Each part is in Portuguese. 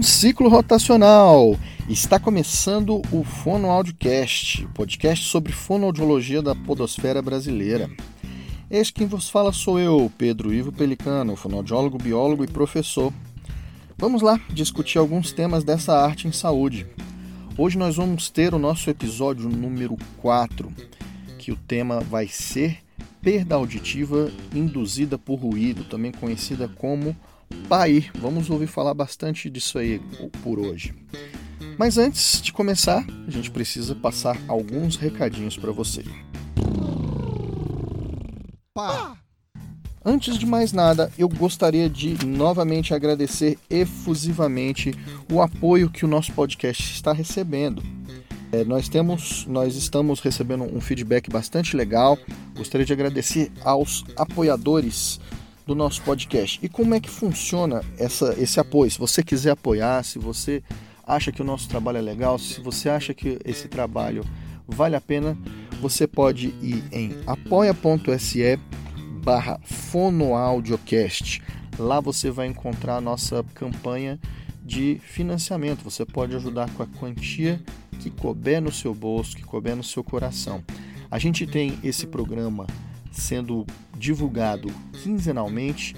Bom ciclo rotacional! Está começando o Fono Audiocast, podcast sobre fonoaudiologia da podosfera brasileira. Este quem vos fala sou eu, Pedro Ivo Pelicano, fonoaudiólogo, biólogo e professor. Vamos lá discutir alguns temas dessa arte em saúde. Hoje nós vamos ter o nosso episódio número 4, que o tema vai ser perda auditiva induzida por ruído, também conhecida como PAI. Vamos ouvir falar bastante disso aí por hoje. Mas antes de começar, a gente precisa passar alguns recadinhos para você. Pá. Antes de mais nada, eu gostaria de novamente agradecer efusivamente o apoio que o nosso podcast está recebendo. É, nós temos, nós estamos recebendo um feedback bastante legal. Gostaria de agradecer aos apoiadores do nosso podcast. E como é que funciona essa, esse apoio? Se você quiser apoiar, se você acha que o nosso trabalho é legal, se você acha que esse trabalho vale a pena, você pode ir em apoia.se barra fonoaudiocast. Lá você vai encontrar a nossa campanha de financiamento. Você pode ajudar com a quantia que couber no seu bolso, que couber no seu coração. A gente tem esse programa sendo divulgado quinzenalmente,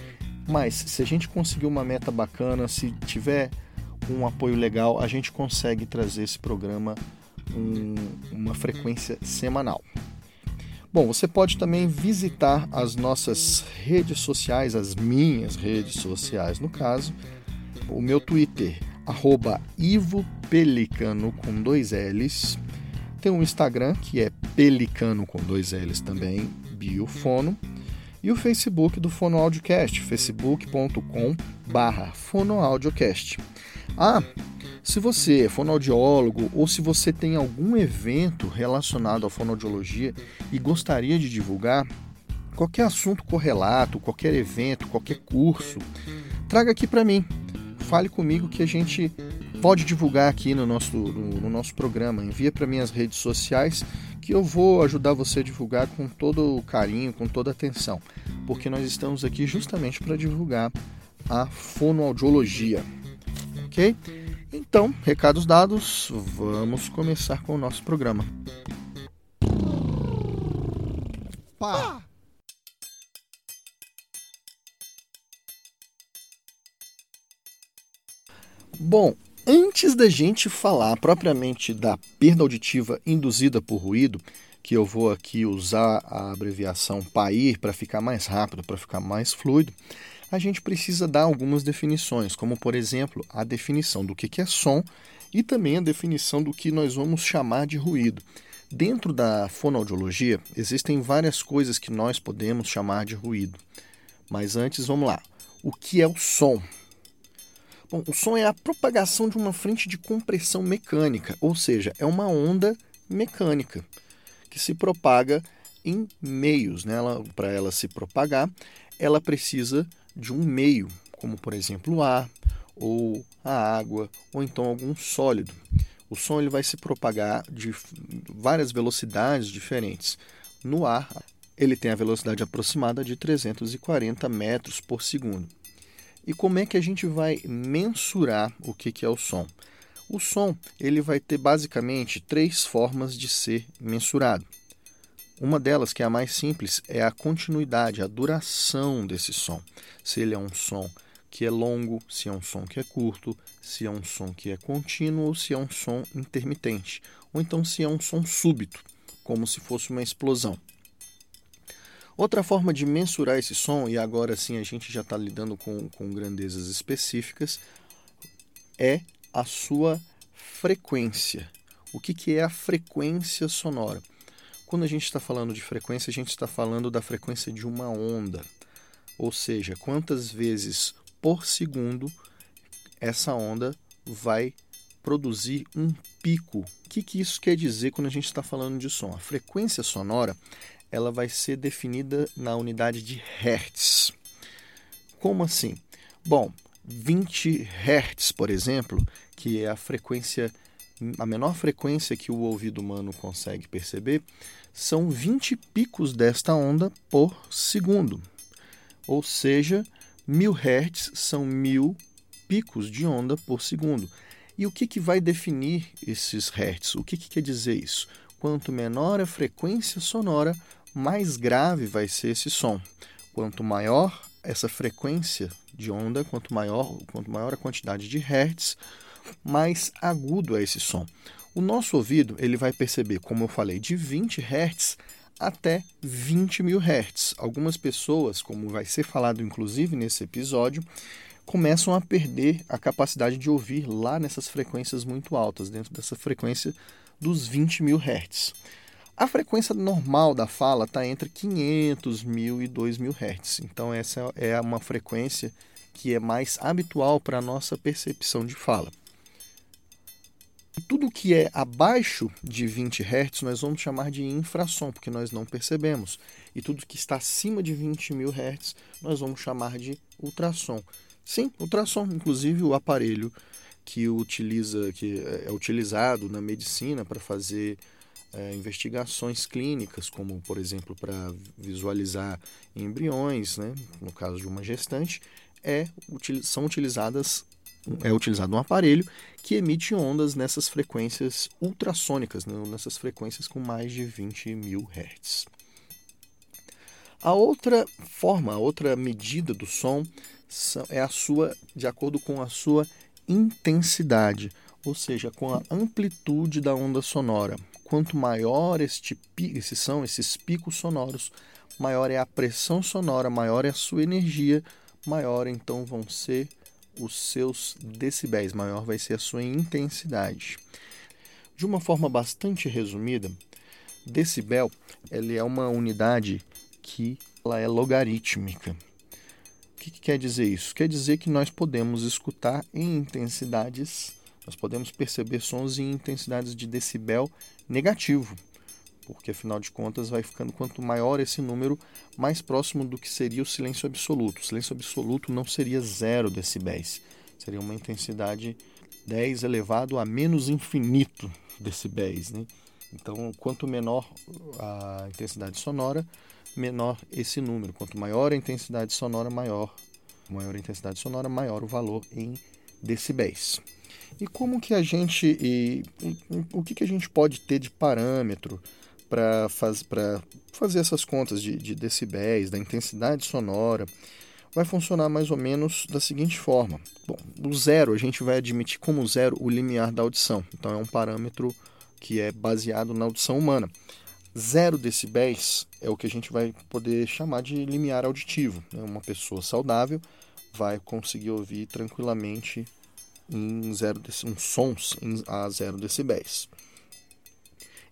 mas se a gente conseguir uma meta bacana, se tiver um apoio legal, a gente consegue trazer esse programa um, uma frequência semanal. Bom, você pode também visitar as nossas redes sociais, as minhas redes sociais, no caso, o meu Twitter, arroba com dois L's. Tem um Instagram que é Pelicano com dois L's também, Biofono. E o Facebook do Fono Audiocast, facebook.com barra fonoaudiocast. Ah, se você é fonoaudiólogo ou se você tem algum evento relacionado à fonoaudiologia e gostaria de divulgar, qualquer assunto correlato, qualquer evento, qualquer curso, traga aqui para mim. Fale comigo que a gente pode divulgar aqui no nosso, no, no nosso programa. Envia para minhas redes sociais que eu vou ajudar você a divulgar com todo o carinho, com toda a atenção, porque nós estamos aqui justamente para divulgar a fonoaudiologia. Ok? Então, recados dados, vamos começar com o nosso programa. Pá. Bom, Antes da gente falar propriamente da perda auditiva induzida por ruído, que eu vou aqui usar a abreviação PAIR para ficar mais rápido, para ficar mais fluido, a gente precisa dar algumas definições, como por exemplo a definição do que é som e também a definição do que nós vamos chamar de ruído. Dentro da fonoaudiologia existem várias coisas que nós podemos chamar de ruído. Mas antes, vamos lá. O que é o som? Bom, o som é a propagação de uma frente de compressão mecânica, ou seja, é uma onda mecânica que se propaga em meios. Né? Para ela se propagar, ela precisa de um meio, como por exemplo o ar, ou a água, ou então algum sólido. O som ele vai se propagar de várias velocidades diferentes. No ar, ele tem a velocidade aproximada de 340 metros por segundo. E como é que a gente vai mensurar o que, é o som? O som ele vai ter basicamente três formas de ser mensurado. Uma delas, que é a mais simples, é a continuidade, a duração desse som. Se ele é um som que é longo, se é um som que é curto, se é um som que é contínuo ou se é um som intermitente, ou então se é um som súbito, como se fosse uma explosão. Outra forma de mensurar esse som, e agora sim a gente já está lidando com, com grandezas específicas, é a sua frequência. O que, que é a frequência sonora? Quando a gente está falando de frequência, a gente está falando da frequência de uma onda. Ou seja, quantas vezes por segundo essa onda vai produzir um pico. O que, que isso quer dizer quando a gente está falando de som? A frequência sonora ela vai ser definida na unidade de Hertz. Como assim? Bom, 20 Hertz, por exemplo, que é a frequência, a menor frequência que o ouvido humano consegue perceber, são 20 picos desta onda por segundo. Ou seja, 1000 Hertz são 1000 picos de onda por segundo. E o que, que vai definir esses hertz? O que, que quer dizer isso? Quanto menor a frequência sonora, mais grave vai ser esse som. Quanto maior essa frequência de onda, quanto maior, quanto maior a quantidade de hertz, mais agudo é esse som. O nosso ouvido ele vai perceber, como eu falei, de 20 Hz até 20 mil Hz. Algumas pessoas, como vai ser falado inclusive nesse episódio, começam a perder a capacidade de ouvir lá nessas frequências muito altas, dentro dessa frequência dos 20 mil Hz. A frequência normal da fala está entre 500 mil e 2 mil Hz. Então, essa é uma frequência que é mais habitual para a nossa percepção de fala. Tudo que é abaixo de 20 Hz nós vamos chamar de infrassom, porque nós não percebemos. E tudo que está acima de 20 mil Hz nós vamos chamar de ultrassom. Sim, ultrassom, inclusive o aparelho que utiliza, que é utilizado na medicina para fazer é, investigações clínicas, como por exemplo para visualizar embriões, né, no caso de uma gestante, é, são utilizadas é utilizado um aparelho que emite ondas nessas frequências ultrassônicas, né? nessas frequências com mais de 20 mil Hz. A outra forma, a outra medida do som é a sua, de acordo com a sua intensidade, ou seja, com a amplitude da onda sonora. Quanto maior este, esses são esses picos sonoros, maior é a pressão sonora, maior é a sua energia, maior então vão ser os seus decibéis, maior vai ser a sua intensidade. De uma forma bastante resumida, decibel ele é uma unidade que ela é logarítmica. O que, que quer dizer isso? Quer dizer que nós podemos escutar em intensidades, nós podemos perceber sons em intensidades de decibel negativo porque afinal de contas vai ficando quanto maior esse número, mais próximo do que seria o silêncio absoluto. O silêncio absoluto não seria zero decibéis, seria uma intensidade 10 elevado a menos infinito decibéis. Né? Então, quanto menor a intensidade sonora, menor esse número. Quanto maior a intensidade sonora, maior. Maior a intensidade sonora, maior o valor em decibéis. E como que a gente, e, o que, que a gente pode ter de parâmetro para faz, fazer essas contas de, de decibéis, da intensidade sonora, vai funcionar mais ou menos da seguinte forma. Bom, o zero a gente vai admitir como zero o limiar da audição. Então é um parâmetro que é baseado na audição humana. Zero decibéis é o que a gente vai poder chamar de limiar auditivo. Né? Uma pessoa saudável vai conseguir ouvir tranquilamente em zero, um sons a zero decibéis.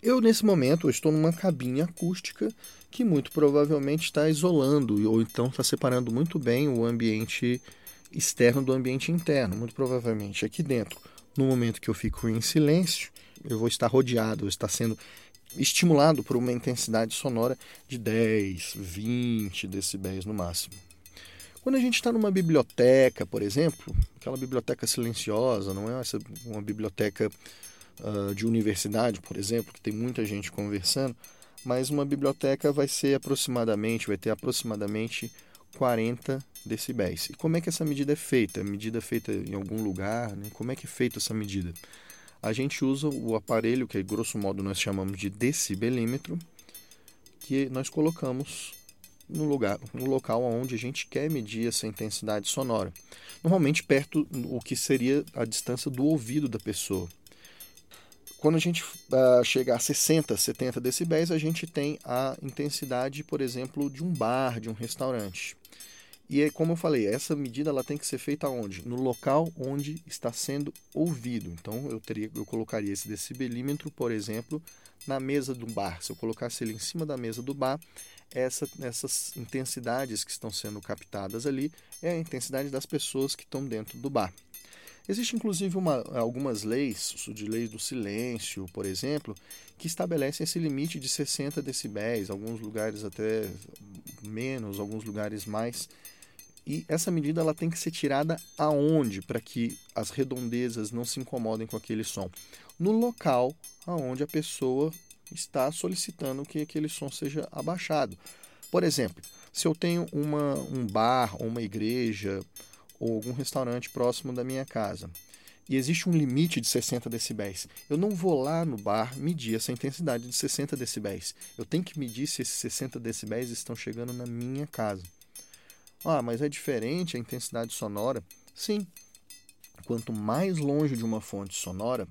Eu, nesse momento, estou numa cabine acústica que muito provavelmente está isolando ou então está separando muito bem o ambiente externo do ambiente interno. Muito provavelmente aqui dentro, no momento que eu fico em silêncio, eu vou estar rodeado, vou estar sendo estimulado por uma intensidade sonora de 10, 20 decibéis no máximo. Quando a gente está numa biblioteca, por exemplo, aquela biblioteca silenciosa, não é essa uma biblioteca uh, de universidade, por exemplo, que tem muita gente conversando, mas uma biblioteca vai ser aproximadamente, vai ter aproximadamente 40 decibéis. E como é que essa medida é feita? A medida é feita em algum lugar? Né? Como é que é feita essa medida? A gente usa o aparelho que, grosso modo, nós chamamos de decibelímetro, que nós colocamos no lugar, no local onde a gente quer medir essa intensidade sonora. Normalmente perto o que seria a distância do ouvido da pessoa. Quando a gente uh, a 60, 70 decibéis, a gente tem a intensidade, por exemplo, de um bar, de um restaurante. E é como eu falei, essa medida ela tem que ser feita onde? No local onde está sendo ouvido. Então eu teria, eu colocaria esse decibelímetro, por exemplo, na mesa do bar. Se eu colocasse ele em cima da mesa do bar, essa, essas intensidades que estão sendo captadas ali é a intensidade das pessoas que estão dentro do bar. Existe inclusive uma, algumas leis, de leis do silêncio, por exemplo, que estabelecem esse limite de 60 decibéis, alguns lugares até menos, alguns lugares mais. E essa medida ela tem que ser tirada aonde para que as redondezas não se incomodem com aquele som? No local aonde a pessoa está solicitando que aquele som seja abaixado. Por exemplo, se eu tenho uma, um bar uma igreja ou algum restaurante próximo da minha casa e existe um limite de 60 decibéis. Eu não vou lá no bar medir essa intensidade de 60 decibéis. Eu tenho que medir se esses 60 decibéis estão chegando na minha casa. Ah, mas é diferente a intensidade sonora? Sim. Quanto mais longe de uma fonte sonora,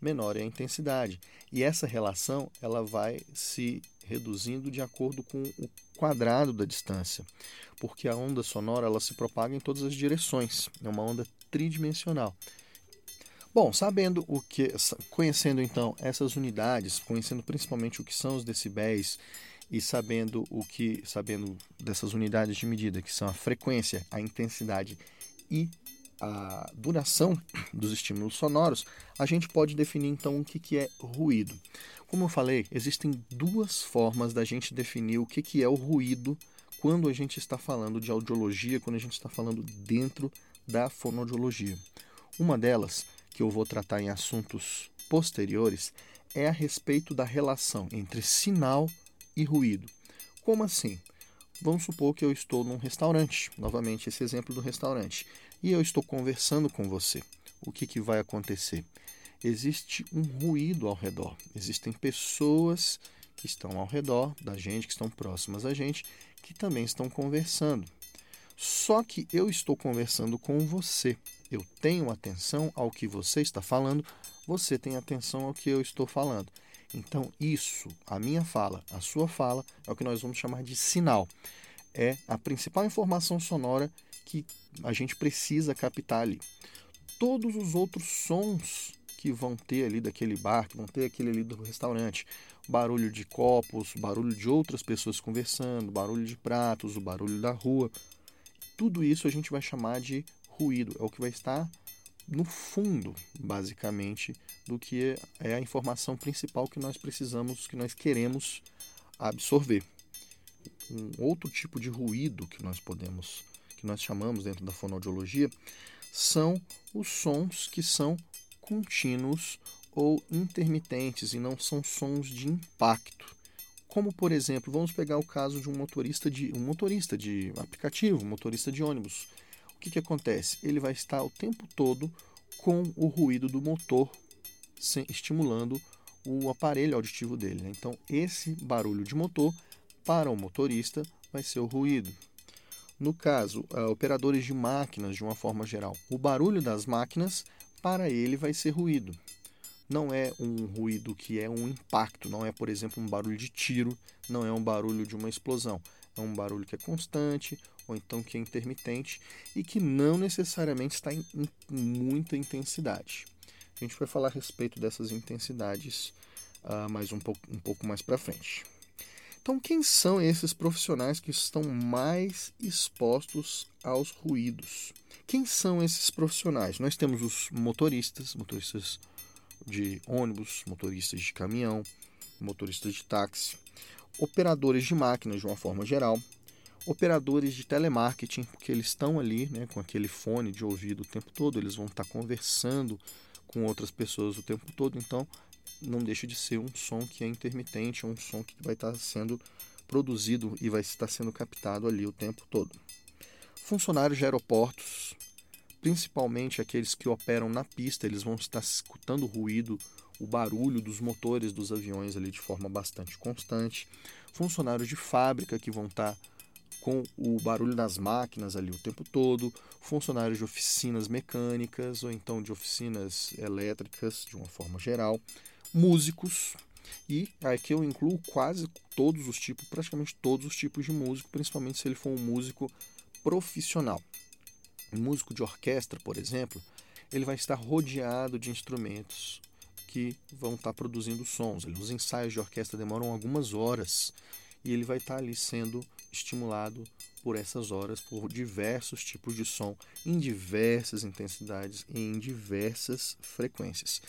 menor é a intensidade. E essa relação ela vai se reduzindo de acordo com o quadrado da distância, porque a onda sonora ela se propaga em todas as direções. É uma onda tridimensional. Bom, sabendo o que, conhecendo então essas unidades, conhecendo principalmente o que são os decibéis e sabendo o que, sabendo dessas unidades de medida, que são a frequência, a intensidade e a duração dos estímulos sonoros, a gente pode definir então o que, que é ruído. Como eu falei, existem duas formas da gente definir o que, que é o ruído quando a gente está falando de audiologia, quando a gente está falando dentro da fonoaudiologia. Uma delas que eu vou tratar em assuntos posteriores é a respeito da relação entre sinal e ruído. Como assim? Vamos supor que eu estou num restaurante, novamente esse exemplo do restaurante, e eu estou conversando com você. O que, que vai acontecer? Existe um ruído ao redor, existem pessoas que estão ao redor da gente, que estão próximas a gente, que também estão conversando. Só que eu estou conversando com você eu tenho atenção ao que você está falando, você tem atenção ao que eu estou falando. Então, isso, a minha fala, a sua fala, é o que nós vamos chamar de sinal. É a principal informação sonora que a gente precisa captar ali. Todos os outros sons que vão ter ali daquele bar, que vão ter aquele ali do restaurante, barulho de copos, barulho de outras pessoas conversando, barulho de pratos, o barulho da rua, tudo isso a gente vai chamar de ruído, é o que vai estar no fundo, basicamente, do que é a informação principal que nós precisamos, que nós queremos absorver. Um outro tipo de ruído que nós podemos, que nós chamamos dentro da fonoaudiologia, são os sons que são contínuos ou intermitentes e não são sons de impacto. Como por exemplo, vamos pegar o caso de um motorista de um motorista de aplicativo, um motorista de ônibus o que, que acontece? Ele vai estar o tempo todo com o ruído do motor estimulando o aparelho auditivo dele. Né? Então, esse barulho de motor, para o motorista, vai ser o ruído. No caso, uh, operadores de máquinas, de uma forma geral, o barulho das máquinas, para ele, vai ser ruído. Não é um ruído que é um impacto, não é, por exemplo, um barulho de tiro, não é um barulho de uma explosão. É um barulho que é constante, ou então que é intermitente e que não necessariamente está em, muita intensidade. A gente vai falar a respeito dessas intensidades uh, mais um um pouco mais para frente. Então, quem são esses profissionais que estão mais expostos aos ruídos? Quem são esses profissionais? Nós temos os motoristas, motoristas de ônibus, motoristas de caminhão, motoristas de táxi, operadores de máquinas de uma forma geral, operadores de telemarketing, porque eles estão ali né, com aquele fone de ouvido o tempo todo, eles vão estar conversando com outras pessoas o tempo todo, então não deixa de ser um som que é intermitente, um som que vai estar sendo produzido e vai estar sendo captado ali o tempo todo. Funcionários de aeroportos, principalmente aqueles que operam na pista, eles vão estar escutando o ruído, o barulho dos motores dos aviões ali de forma bastante constante. Funcionários de fábrica que vão estar com o barulho das máquinas ali o tempo todo, funcionários de oficinas mecânicas ou então de oficinas elétricas de uma forma geral, músicos e aqui eu incluo quase todos os tipos, praticamente todos os tipos de músico, principalmente se ele for um músico profissional. Um músico de orquestra, por exemplo, ele vai estar rodeado de instrumentos que vão estar produzindo sons. Os ensaios de orquestra demoram algumas horas e ele vai estar ali sendo estimulado por essas horas por diversos tipos de som em diversas intensidades e em diversas frequências.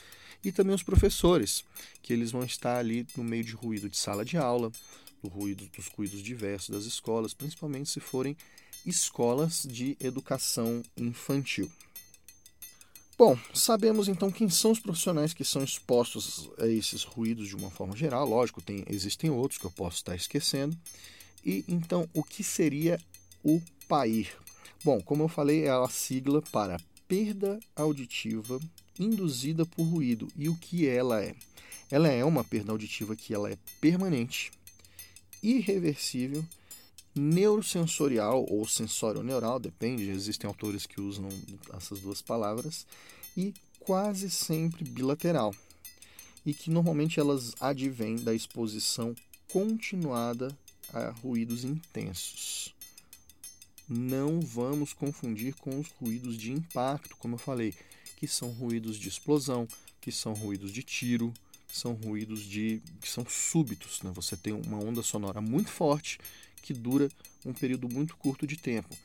E também os professores, que eles vão estar ali no meio de ruído de sala de aula, do ruído dos ruídos diversos das escolas, principalmente se forem escolas de educação infantil. Bom, sabemos então quem são os profissionais que são expostos a esses ruídos de uma forma geral. Lógico, tem, existem outros que eu posso estar esquecendo. E então, o que seria o PAIR? Bom, como eu falei, é a sigla para perda auditiva induzida por ruído. E o que ela é? Ela é uma perda auditiva que ela é permanente, irreversível, neurosensorial ou sensório-neural, depende, existem autores que usam essas duas palavras, e quase sempre bilateral, e que normalmente elas advêm da exposição continuada a ruídos intensos. Não vamos confundir com os ruídos de impacto, como eu falei, que são ruídos de explosão, que são ruídos de tiro, são ruídos de que são súbitos. Né? Você tem uma onda sonora muito forte que dura um período muito curto de tempo.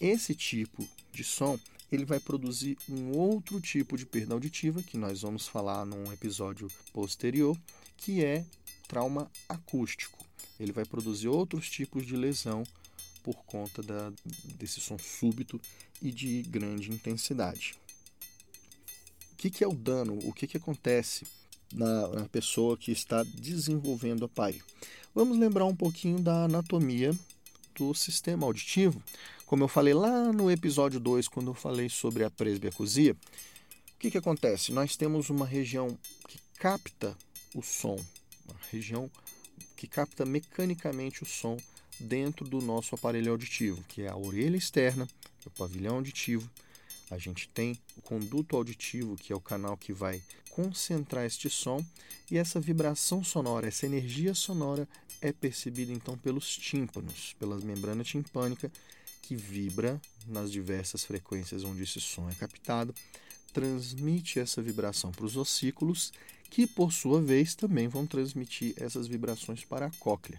Esse tipo de som ele vai produzir um outro tipo de perda auditiva que nós vamos falar num episódio posterior, que é trauma acústico. Ele vai produzir outros tipos de lesão por conta da, desse som súbito e de grande intensidade. O que, que é o dano? O que, que acontece na, na pessoa que está desenvolvendo a PAI? Vamos lembrar um pouquinho da anatomia do sistema auditivo. Como eu falei lá no episódio 2, quando eu falei sobre a presbiacusia, o que, que acontece? Nós temos uma região que capta o som, uma região que capta mecanicamente o som dentro do nosso aparelho auditivo, que é a orelha externa, o pavilhão auditivo. A gente tem o conduto auditivo, que é o canal que vai concentrar este som, e essa vibração sonora, essa energia sonora é percebida então pelos tímpanos, pela membrana timpânica, que vibra nas diversas frequências onde esse som é captado, transmite essa vibração para os ossículos, que por sua vez também vão transmitir essas vibrações para a cóclea.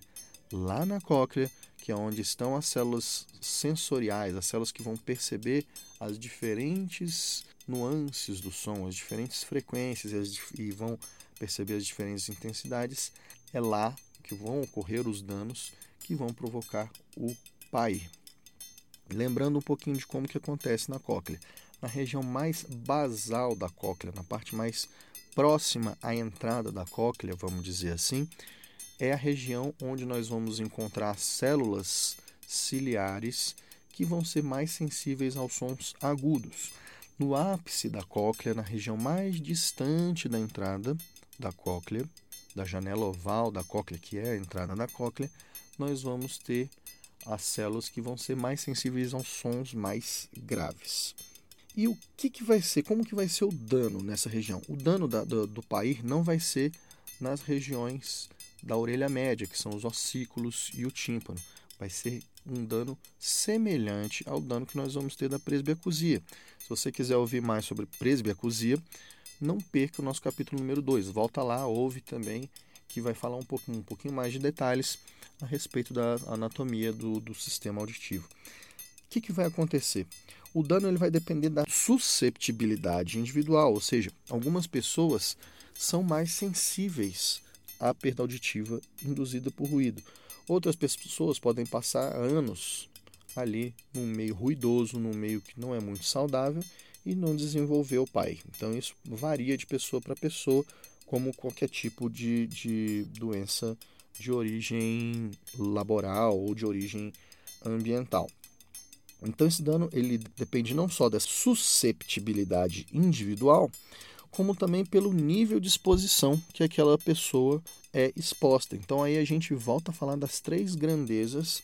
Lá na cóclea, que é onde estão as células sensoriais, as células que vão perceber as diferentes nuances do som, as diferentes frequências e, as, e vão perceber as diferentes intensidades, é lá que vão ocorrer os danos que vão provocar o PAI. Lembrando um pouquinho de como que acontece na cóclea. Na região mais basal da cóclea, na parte mais próxima à entrada da cóclea, vamos dizer assim, é a região onde nós vamos encontrar células ciliares que vão ser mais sensíveis aos sons agudos. No ápice da cóclea, na região mais distante da entrada da cóclea, da janela oval da cóclea, que é a entrada da cóclea, nós vamos ter as células que vão ser mais sensíveis aos sons mais graves. E o que, que vai ser? Como que vai ser o dano nessa região? O dano da, do, do pair não vai ser nas regiões da orelha média, que são os ossículos e o tímpano. Vai ser um dano semelhante ao dano que nós vamos ter da presbiacusia. Se você quiser ouvir mais sobre presbiacusia, não perca o nosso capítulo número 2. Volta lá, ouve também, que vai falar um pouquinho, um pouquinho mais de detalhes a respeito da anatomia do, do sistema auditivo. O que, que vai acontecer? O dano ele vai depender da susceptibilidade individual, ou seja, algumas pessoas são mais sensíveis a perda auditiva induzida por ruído. Outras pessoas podem passar anos ali num meio ruidoso, num meio que não é muito saudável e não desenvolver o pai. Então isso varia de pessoa para pessoa, como qualquer tipo de, de doença de origem laboral ou de origem ambiental. Então esse dano ele depende não só da susceptibilidade individual, como também pelo nível de exposição que aquela pessoa é exposta. Então aí a gente volta a falar das três grandezas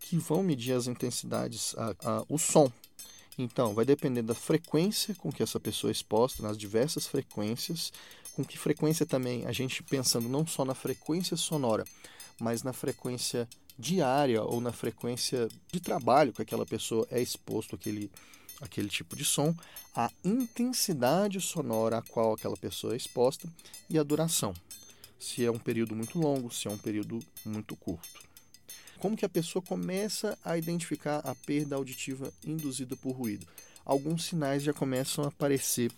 que vão medir as intensidades, a, a, o som. Então, vai depender da frequência com que essa pessoa é exposta, nas diversas frequências, com que frequência também, a gente pensando não só na frequência sonora, mas na frequência diária ou na frequência de trabalho que aquela pessoa é exposto àquele, aquele tipo de som, a intensidade sonora a qual aquela pessoa é exposta e a duração. Se é um período muito longo, se é um período muito curto. Como que a pessoa começa a identificar a perda auditiva induzida por ruído? Alguns sinais já começam a aparecer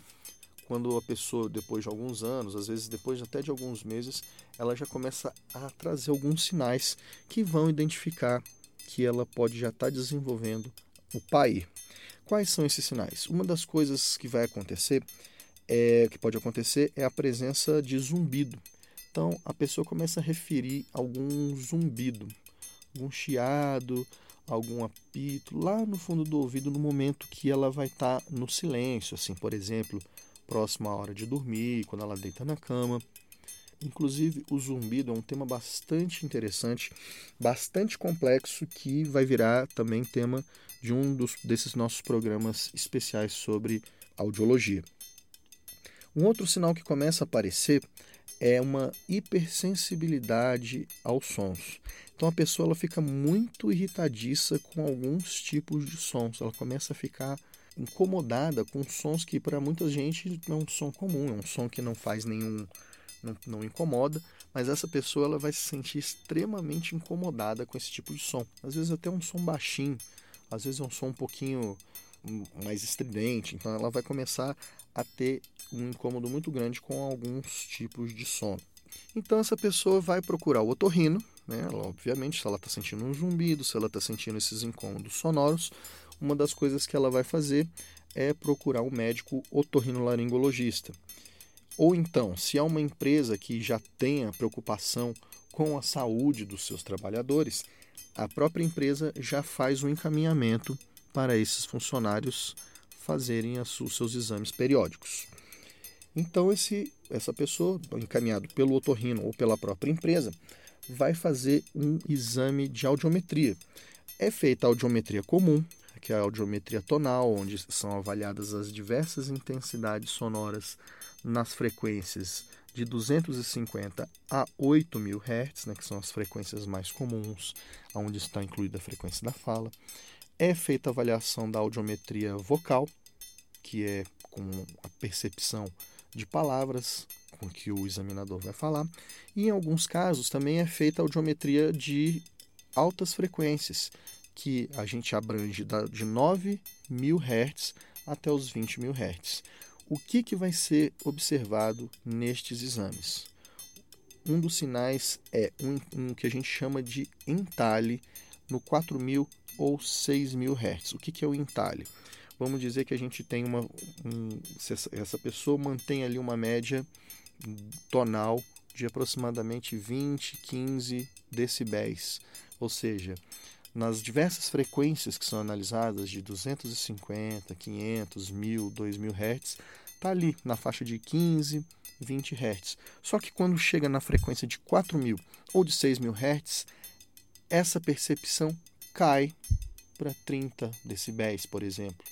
quando a pessoa, depois de alguns anos, às vezes depois até de alguns meses, ela já começa a trazer alguns sinais que vão identificar que ela pode já estar tá desenvolvendo o PAI. Quais são esses sinais? Uma das coisas que vai acontecer, é, que pode acontecer, é a presença de zumbido. Então a pessoa começa a referir algum zumbido, algum chiado, algum apito lá no fundo do ouvido no momento que ela vai estar tá no silêncio, assim, por exemplo, próxima à hora de dormir, quando ela deita na cama. Inclusive, o zumbido é um tema bastante interessante, bastante complexo, que vai virar também tema de um dos, desses nossos programas especiais sobre audiologia. Um outro sinal que começa a aparecer é uma hipersensibilidade aos sons. Então a pessoa ela fica muito irritadiça com alguns tipos de sons. Ela começa a ficar incomodada com sons que para muita gente não é um som comum, é um som que não faz nenhum não, não incomoda, mas essa pessoa ela vai se sentir extremamente incomodada com esse tipo de som. Às vezes até um som baixinho, às vezes é um som um pouquinho mais estridente, então ela vai começar a ter um incômodo muito grande com alguns tipos de sono. Então essa pessoa vai procurar o otorrino, né? Ela, obviamente, se ela está sentindo um zumbido, se ela está sentindo esses incômodos sonoros, uma das coisas que ela vai fazer é procurar um médico otorrinolaringologista. Ou então, se é uma empresa que já tenha preocupação com a saúde dos seus trabalhadores, a própria empresa já faz o um encaminhamento para esses funcionários fazerem os seus exames periódicos. Então, esse, essa pessoa, encaminhado pelo otorrino ou pela própria empresa, vai fazer um exame de audiometria. É feita a audiometria comum, que é a audiometria tonal, onde são avaliadas as diversas intensidades sonoras nas frequências de 250 a 8000 Hz, né, que são as frequências mais comuns, onde está incluída a frequência da fala. É feita a avaliação da audiometria vocal, que é com a percepção de palavras com que o examinador vai falar, e em alguns casos também é feita a audiometria de altas frequências, que a gente abrange de 9 mil Hz até os 20 mil Hz. O que, que vai ser observado nestes exames? Um dos sinais é um, um que a gente chama de entalhe no 4.000 ou 6.000 Hz. O que, que é o entalhe? Vamos dizer que a gente tem uma. Um, essa pessoa mantém ali uma média tonal de aproximadamente 20, 15 decibéis. Ou seja, nas diversas frequências que são analisadas, de 250, 500, 1000, 2000 Hz, está ali na faixa de 15, 20 Hz. Só que quando chega na frequência de 4000 ou de 6000 Hz, essa percepção cai para 30 decibéis, por exemplo.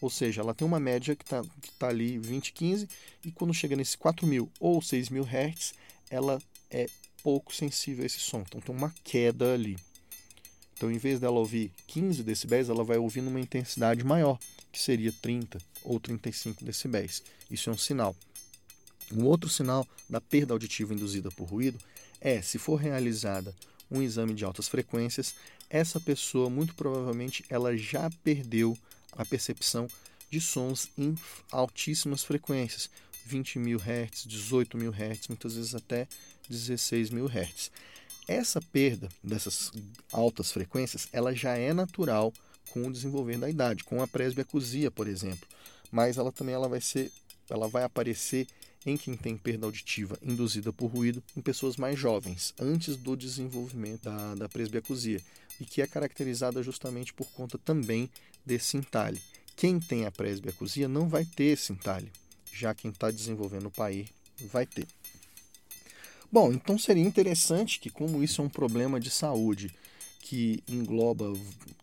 Ou seja, ela tem uma média que está tá ali 20, 15, e quando chega nesse 4000 ou 6000 Hz, ela é pouco sensível a esse som. Então tem uma queda ali. Então, em vez dela ouvir 15 decibéis, ela vai ouvir numa intensidade maior, que seria 30 ou 35 decibéis. Isso é um sinal. Um outro sinal da perda auditiva induzida por ruído é se for realizada um exame de altas frequências, essa pessoa muito provavelmente ela já perdeu a percepção de sons em altíssimas frequências, 20 mil Hz, 18 mil Hz, muitas vezes até 16 mil Hz. Essa perda dessas altas frequências, ela já é natural com o desenvolver da idade, com a presbiacusia, por exemplo. Mas ela também ela vai ser, ela vai aparecer em quem tem perda auditiva induzida por ruído em pessoas mais jovens, antes do desenvolvimento da, da presbiacusia, e que é caracterizada justamente por conta também desse entalhe. Quem tem a presbiacusia não vai ter esse entalhe, já quem está desenvolvendo o PAI vai ter. Bom, então seria interessante que, como isso é um problema de saúde que engloba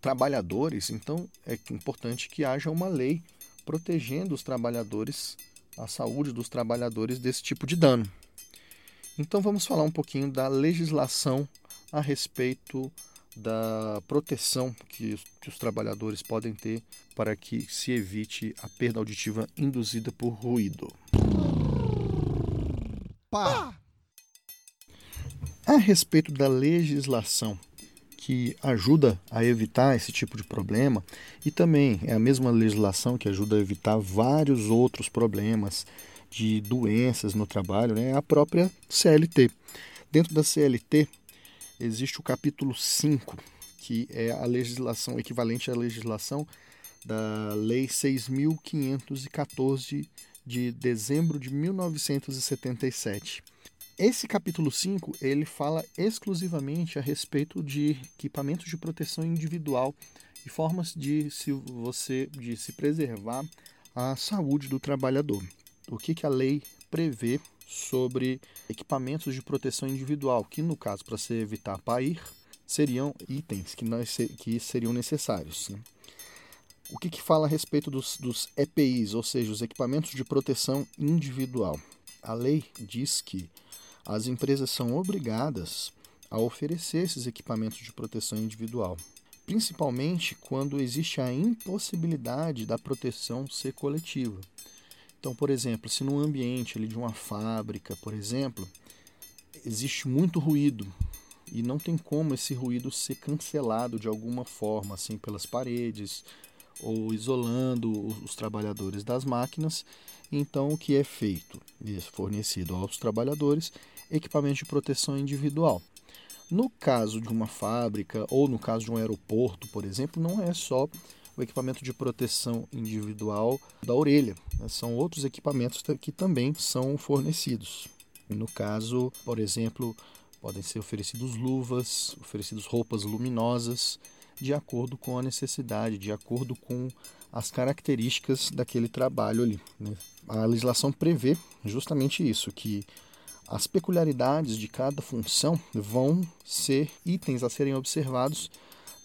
trabalhadores, então é importante que haja uma lei protegendo os trabalhadores, a saúde dos trabalhadores desse tipo de dano. Então vamos falar um pouquinho da legislação a respeito da proteção que, que os trabalhadores podem ter para que se evite a perda auditiva induzida por ruído. Pá! A respeito da legislação que ajuda a evitar esse tipo de problema e também é a mesma legislação que ajuda a evitar vários outros problemas de doenças no trabalho, né? É a própria CLT. Dentro da CLT existe o capítulo 5, que é a legislação equivalente à legislação da Lei 6.514 de dezembro de 1977 Esse capítulo 5, ele fala exclusivamente a respeito de equipamentos de proteção individual e formas de se você de se preservar a saúde do trabalhador. O que, que a lei prevê sobre equipamentos de proteção individual, que no caso para se evitar pair, seriam itens que, nós, que seriam necessários. Né? O que, que fala a respeito dos, dos EPIs, ou seja, os equipamentos de proteção individual? A lei diz que as empresas são obrigadas a oferecer esses equipamentos de proteção individual, principalmente quando existe a impossibilidade da proteção ser coletiva. Então, por exemplo, se no ambiente ali de uma fábrica, por exemplo, existe muito ruído e não tem como esse ruído ser cancelado de alguma forma, assim, pelas paredes ou isolando os trabalhadores das máquinas, então o que é feito? É fornecido aos trabalhadores equipamento de proteção individual. No caso de uma fábrica ou no caso de um aeroporto, por exemplo, não é só o equipamento de proteção individual da orelha. Né? São outros equipamentos que também são fornecidos. No caso, por exemplo, podem ser oferecidos luvas, oferecidos roupas luminosas, de acordo com a necessidade, de acordo com as características daquele trabalho ali. Né? A legislação prevê justamente isso, que as peculiaridades de cada função vão ser itens a serem observados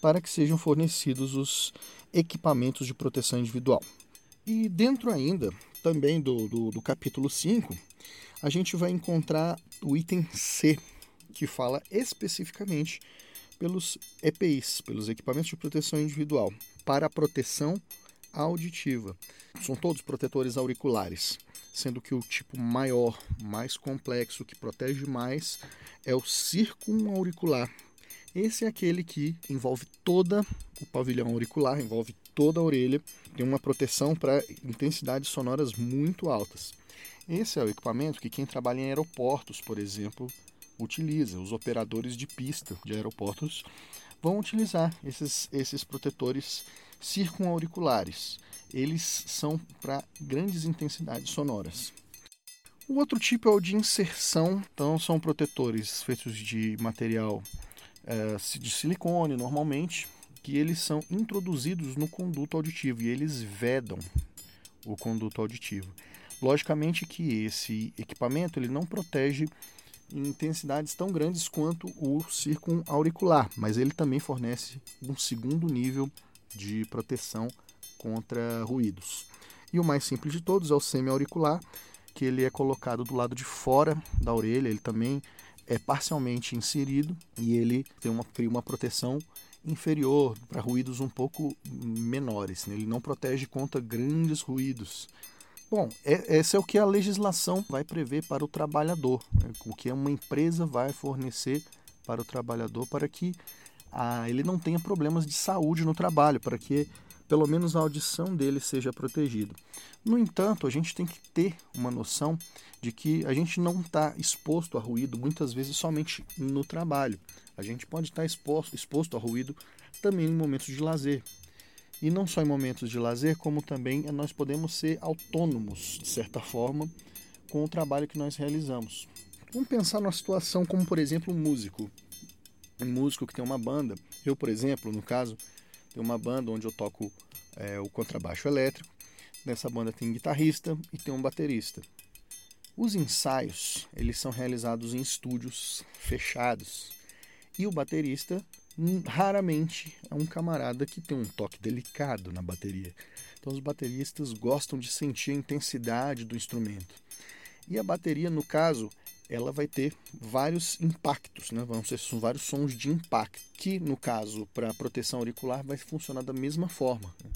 para que sejam fornecidos os equipamentos de proteção individual. E dentro ainda, também do, do, do capítulo 5, a gente vai encontrar o item C, que fala especificamente pelos EPIs, pelos equipamentos de proteção individual, para a proteção auditiva. São todos protetores auriculares, sendo que o tipo maior, mais complexo, que protege mais, é o circumauricular, esse é aquele que envolve toda o pavilhão auricular, envolve toda a orelha, tem uma proteção para intensidades sonoras muito altas. Esse é o equipamento que quem trabalha em aeroportos, por exemplo, utiliza. Os operadores de pista de aeroportos vão utilizar esses, esses protetores circunauriculares. Eles são para grandes intensidades sonoras. O outro tipo é o de inserção, então são protetores feitos de material é, de silicone normalmente, que eles são introduzidos no conduto auditivo e eles vedam o conduto auditivo. Logicamente que esse equipamento ele não protege em intensidades tão grandes quanto o circunauricular, mas ele também fornece um segundo nível de proteção contra ruídos. E o mais simples de todos é o semi-auricular, que ele é colocado do lado de fora da orelha, ele também é parcialmente inserido e ele tem uma, cria uma proteção inferior para ruídos um pouco menores. Né? Ele não protege contra grandes ruídos. Bom, é, esse é o que a legislação vai prever para o trabalhador, né? o que uma empresa vai fornecer para o trabalhador para que ah, ele não tenha problemas de saúde no trabalho, para que pelo menos a audição dele seja protegida. No entanto, a gente tem que ter uma noção de que a gente não está exposto a ruído muitas vezes somente no trabalho. A gente pode estar exposto, exposto a ruído também em momentos de lazer. E não só em momentos de lazer, como também nós podemos ser autônomos, de certa forma, com o trabalho que nós realizamos. Vamos pensar numa situação como, por exemplo, um músico. Um músico que tem uma banda. Eu, por exemplo, no caso, tenho uma banda onde eu toco é, o contrabaixo elétrico. Nessa banda tem um guitarrista e tem um baterista. Os ensaios, eles são realizados em estúdios fechados. E o baterista hum, raramente é um camarada que tem um toque delicado na bateria. Então os bateristas gostam de sentir a intensidade do instrumento. E a bateria, no caso, ela vai ter vários impactos, né? vão ser vários sons de impacto, que no caso para proteção auricular vai funcionar da mesma forma. Né?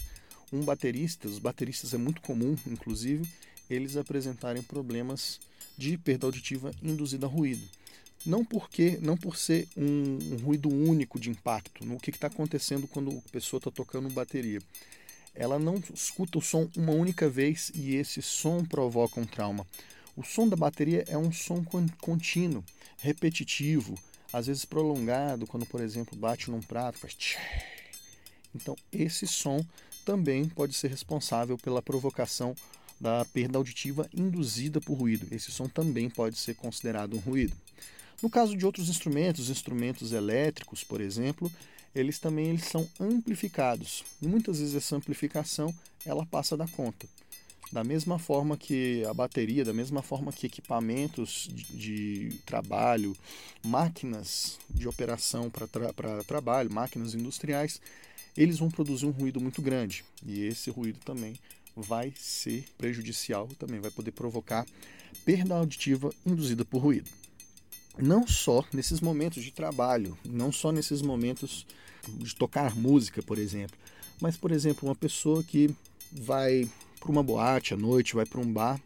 Um baterista, os bateristas é muito comum, inclusive, eles apresentarem problemas de perda auditiva induzida a ruído. Não porque, não por ser um, um ruído único de impacto. No que está acontecendo quando a pessoa está tocando bateria? Ela não escuta o som uma única vez e esse som provoca um trauma. O som da bateria é um som contínuo, repetitivo, às vezes prolongado, quando, por exemplo, bate num prato, faz tchê. Então, esse som também pode ser responsável pela provocação da perda auditiva induzida por ruído. Esse som também pode ser considerado um ruído. No caso de outros instrumentos, instrumentos elétricos, por exemplo, eles também eles são amplificados. E muitas vezes essa amplificação ela passa da conta. Da mesma forma que a bateria, da mesma forma que equipamentos de, de trabalho, máquinas de operação para tra trabalho, máquinas industriais, eles vão produzir um ruído muito grande. E esse ruído também vai ser prejudicial, também vai poder provocar perda auditiva induzida por ruído. Não só nesses momentos de trabalho, não só nesses momentos de tocar música, por exemplo, mas, por exemplo, uma pessoa que vai para uma boate à noite, vai para um bar,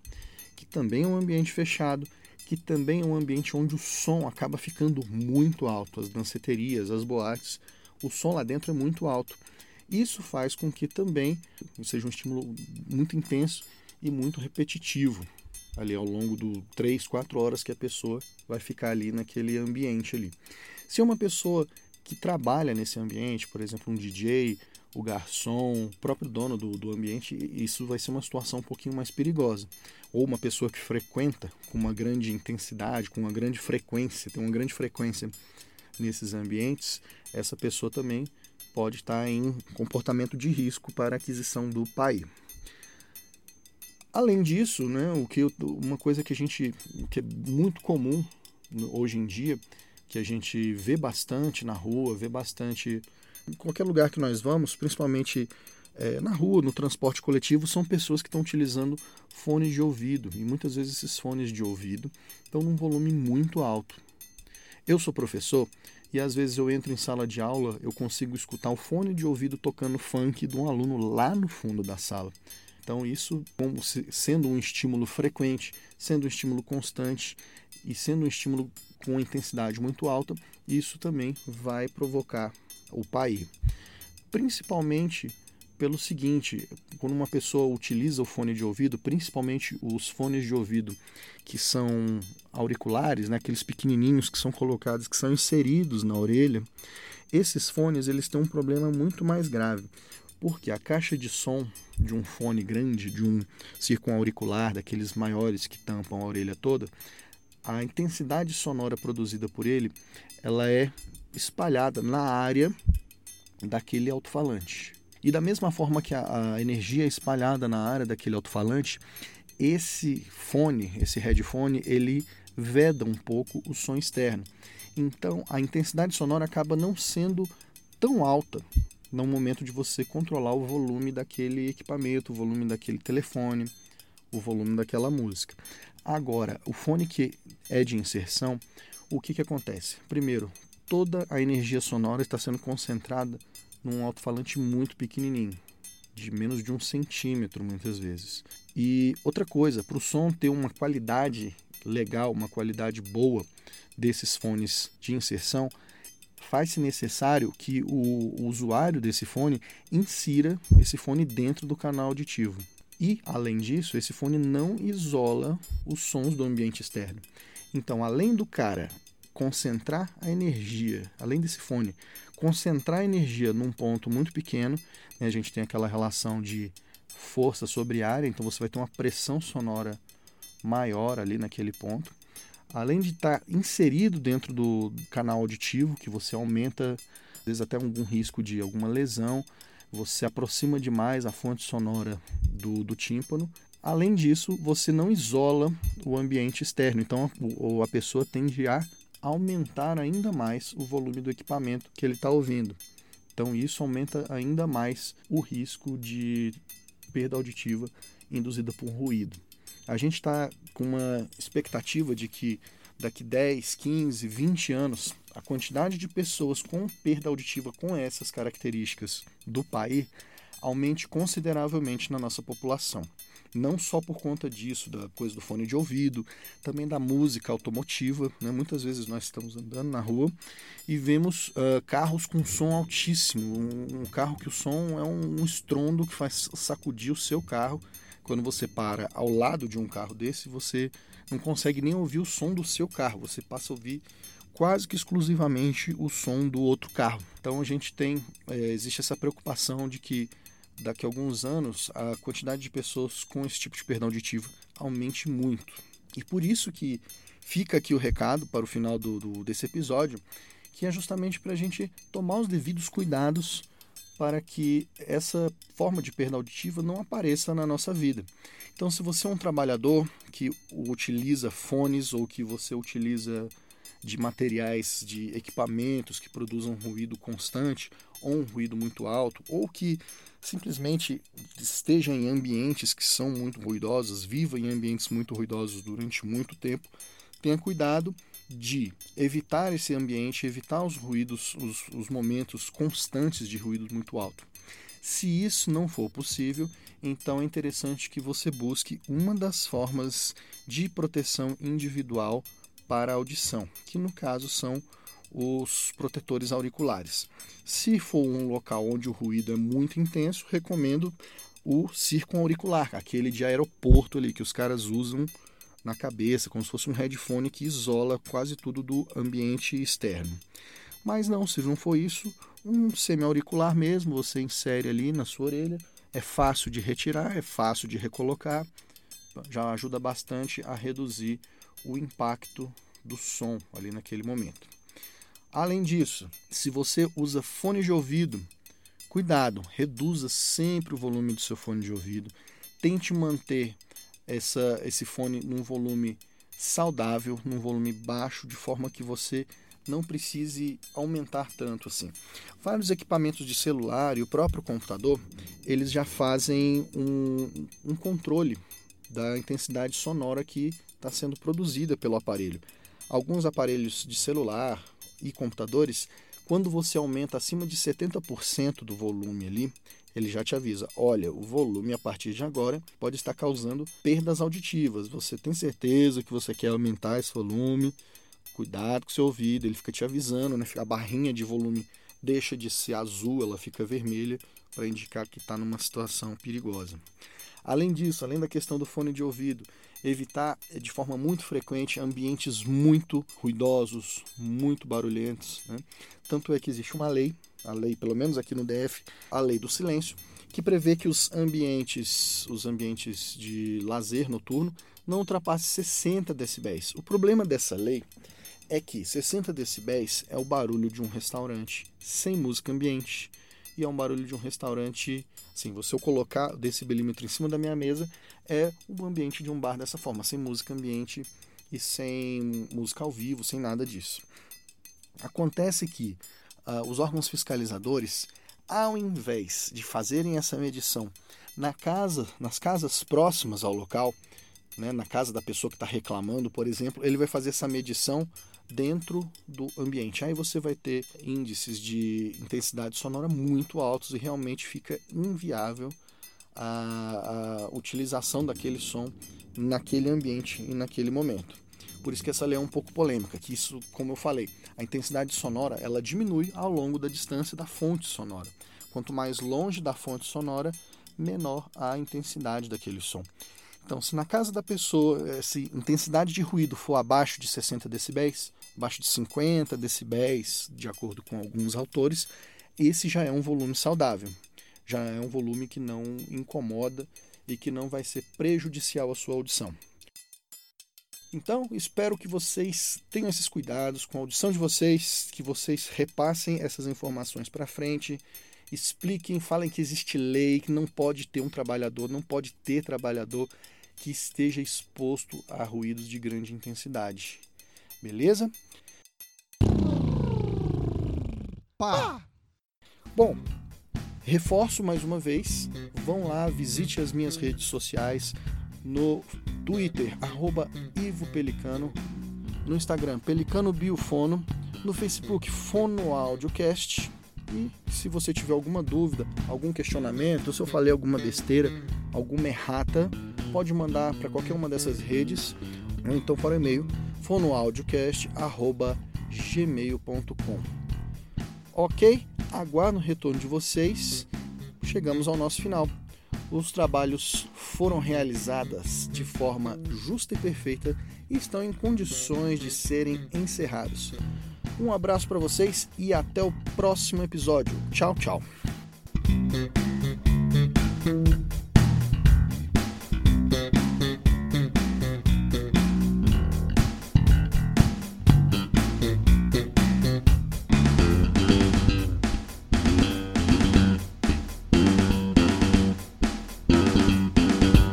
que também é um ambiente fechado, que também é um ambiente onde o som acaba ficando muito alto, as danceterias, as boates, o som lá dentro é muito alto. Isso faz com que também seja um estímulo muito intenso e muito repetitivo ali ao longo do 3, 4 horas que a pessoa vai ficar ali naquele ambiente ali. Se é uma pessoa que trabalha nesse ambiente, por exemplo, um DJ, o garçom, o próprio dono do, do ambiente, isso vai ser uma situação um pouquinho mais perigosa. Ou uma pessoa que frequenta com uma grande intensidade, com uma grande frequência, tem uma grande frequência nesses ambientes, essa pessoa também pode estar em comportamento de risco para aquisição do PAI. Além disso, né, o que uma coisa que a gente que é muito comum hoje em dia, que a gente vê bastante na rua, vê bastante em qualquer lugar que nós vamos, principalmente é, na rua, no transporte coletivo, são pessoas que estão utilizando fones de ouvido e muitas vezes esses fones de ouvido estão num volume muito alto. Eu sou professor e às vezes eu entro em sala de aula, eu consigo escutar o fone de ouvido tocando funk de um aluno lá no fundo da sala. Então, isso, sendo um estímulo frequente, sendo um estímulo constante e sendo um estímulo com intensidade muito alta, isso também vai provocar o PAI. Principalmente pelo seguinte, quando uma pessoa utiliza o fone de ouvido, principalmente os fones de ouvido que são auriculares, né, aqueles pequenininhos que são colocados, que são inseridos na orelha, esses fones eles têm um problema muito mais grave porque a caixa de som de um fone grande, de um circunauricular, daqueles maiores que tampam a orelha toda, a intensidade sonora produzida por ele, ela é espalhada na área daquele alto-falante. E da mesma forma que a, a, energia é espalhada na área daquele alto-falante, esse fone, esse headphone, ele veda um pouco o som externo. Então a intensidade sonora acaba não sendo tão alta no momento de você controlar o volume daquele equipamento, o volume daquele telefone, o volume daquela música. Agora, o fone que é de inserção, o que, que acontece? Primeiro, toda a energia sonora está sendo concentrada num alto-falante muito pequenininho, de menos de um centímetro muitas vezes. E outra coisa, para o som ter uma qualidade legal, uma qualidade boa desses fones de inserção, faz-se necessário que o, usuário desse fone insira esse fone dentro do canal auditivo. E, além disso, esse fone não isola os sons do ambiente externo. Então, além do cara concentrar a energia, além desse fone, concentrar a energia num ponto muito pequeno, né, a gente tem aquela relação de força sobre área, então você vai ter uma pressão sonora maior ali naquele ponto além de estar tá inserido dentro do canal auditivo, que você aumenta, às vezes até algum risco de alguma lesão, você aproxima demais a fonte sonora do, do tímpano. Além disso, você não isola o ambiente externo, então a, a pessoa tende a aumentar ainda mais o volume do equipamento que ele está ouvindo. Então isso aumenta ainda mais o risco de perda auditiva induzida por ruído. A gente está com uma expectativa de que daqui 10, 15, 20 anos, a quantidade de pessoas com perda auditiva com essas características do país aumente consideravelmente na nossa população. Não só por conta disso, da coisa do fone de ouvido, também da música automotiva. Né? Muitas vezes nós estamos andando na rua e vemos uh, carros com som altíssimo, um, um, carro que o som é um, um estrondo que faz sacudir o seu carro quando você para ao lado de um carro desse, você não consegue nem ouvir o som do seu carro, você passa a ouvir quase que exclusivamente o som do outro carro. Então a gente tem, é, existe essa preocupação de que daqui a alguns anos a quantidade de pessoas com esse tipo de perda auditiva aumente muito. E por isso que fica aqui o recado para o final do, do desse episódio, que é justamente para a gente tomar os devidos cuidados para que essa forma de perda auditiva não apareça na nossa vida. Então, se você é um trabalhador que utiliza fones ou que você utiliza de materiais, de equipamentos que produzam ruído constante ou um ruído muito alto, ou que simplesmente esteja em ambientes que são muito ruidosos, viva em ambientes muito ruidosos durante muito tempo, tenha cuidado de evitar esse ambiente, evitar os ruídos, os, os momentos constantes de ruído muito alto. Se isso não for possível, então é interessante que você busque uma das formas de proteção individual para a audição, que no caso são os protetores auriculares. Se for um local onde o ruído é muito intenso, recomendo o circunauricular, aquele de aeroporto ali que os caras usam na cabeça, como se fosse um headphone que isola quase tudo do ambiente externo. Mas não, se não for isso, um semi-auricular mesmo, você insere ali na sua orelha, é fácil de retirar, é fácil de recolocar, já ajuda bastante a reduzir o impacto do som ali naquele momento. Além disso, se você usa fone de ouvido, cuidado, reduza sempre o volume do seu fone de ouvido. Tente manter essa, esse fone num volume saudável, num volume baixo, de forma que você não precise aumentar tanto assim. Vários equipamentos de celular e o próprio computador, eles já fazem um, um controle da intensidade sonora que está sendo produzida pelo aparelho. Alguns aparelhos de celular e computadores, quando você aumenta acima de 70% do volume ali, ele já te avisa: olha, o volume a partir de agora pode estar causando perdas auditivas. Você tem certeza que você quer aumentar esse volume? Cuidado com seu ouvido, ele fica te avisando, né? A barrinha de volume deixa de ser azul, ela fica vermelha para indicar que está numa situação perigosa. Além disso, além da questão do fone de ouvido, evitar eh, de forma muito frequente ambientes muito ruidosos, muito barulhentos. Né? Tanto é que existe uma lei, a lei, pelo menos aqui no DF, a lei do silêncio, que prevê que os ambientes, os ambientes de lazer noturno não ultrapassem 60 decibéis. O problema dessa lei é que 60 decibéis é o barulho de um restaurante sem música ambiente e é um barulho de um restaurante. Assim, eu colocar o decibelímetro em cima da minha mesa, é o ambiente de um bar dessa forma, sem música ambiente e sem música ao vivo, sem nada disso. Acontece que uh, os órgãos fiscalizadores, ao invés de fazerem essa medição na casa, nas casas próximas ao local, né, na casa da pessoa que está reclamando, por exemplo, ele vai fazer essa medição dentro do ambiente. Aí você vai ter índices de intensidade sonora muito altos e realmente fica inviável a, a utilização daquele som naquele ambiente e naquele momento. Por isso que essa lei é um pouco polêmica, que isso, como eu falei, a intensidade sonora ela diminui ao longo da distância da fonte sonora. Quanto mais longe da fonte sonora, menor a intensidade daquele som. Então, se na casa da pessoa, se intensidade de ruído for abaixo de 60 decibéis, abaixo de 50 decibéis, de acordo com alguns autores, esse já é um volume saudável. Já é um volume que não incomoda e que não vai ser prejudicial à sua audição. Então, espero que vocês tenham esses cuidados com a audição de vocês, que vocês repassem essas informações para frente, expliquem, falem que existe lei, que não pode ter um trabalhador, não pode ter trabalhador que esteja exposto a ruídos de grande intensidade. Beleza? Pá! Bom, reforço mais uma vez, vão lá, visite as minhas redes sociais no Twitter, arroba Ivo Pelicano, no Instagram, Pelicano Biofono, no Facebook, Fono Audiocast. E se você tiver alguma dúvida, algum questionamento, se eu falei alguma besteira, alguma errata, pode mandar para qualquer uma dessas redes, ou então para o e-mail fonoaudiocast.gmail.com. Ok? Aguardo o retorno de vocês. Chegamos ao nosso final. Os trabalhos foram realizados de forma justa e perfeita e estão em condições de serem encerrados. Um abraço para vocês e até o próximo episódio. Tchau, tchau.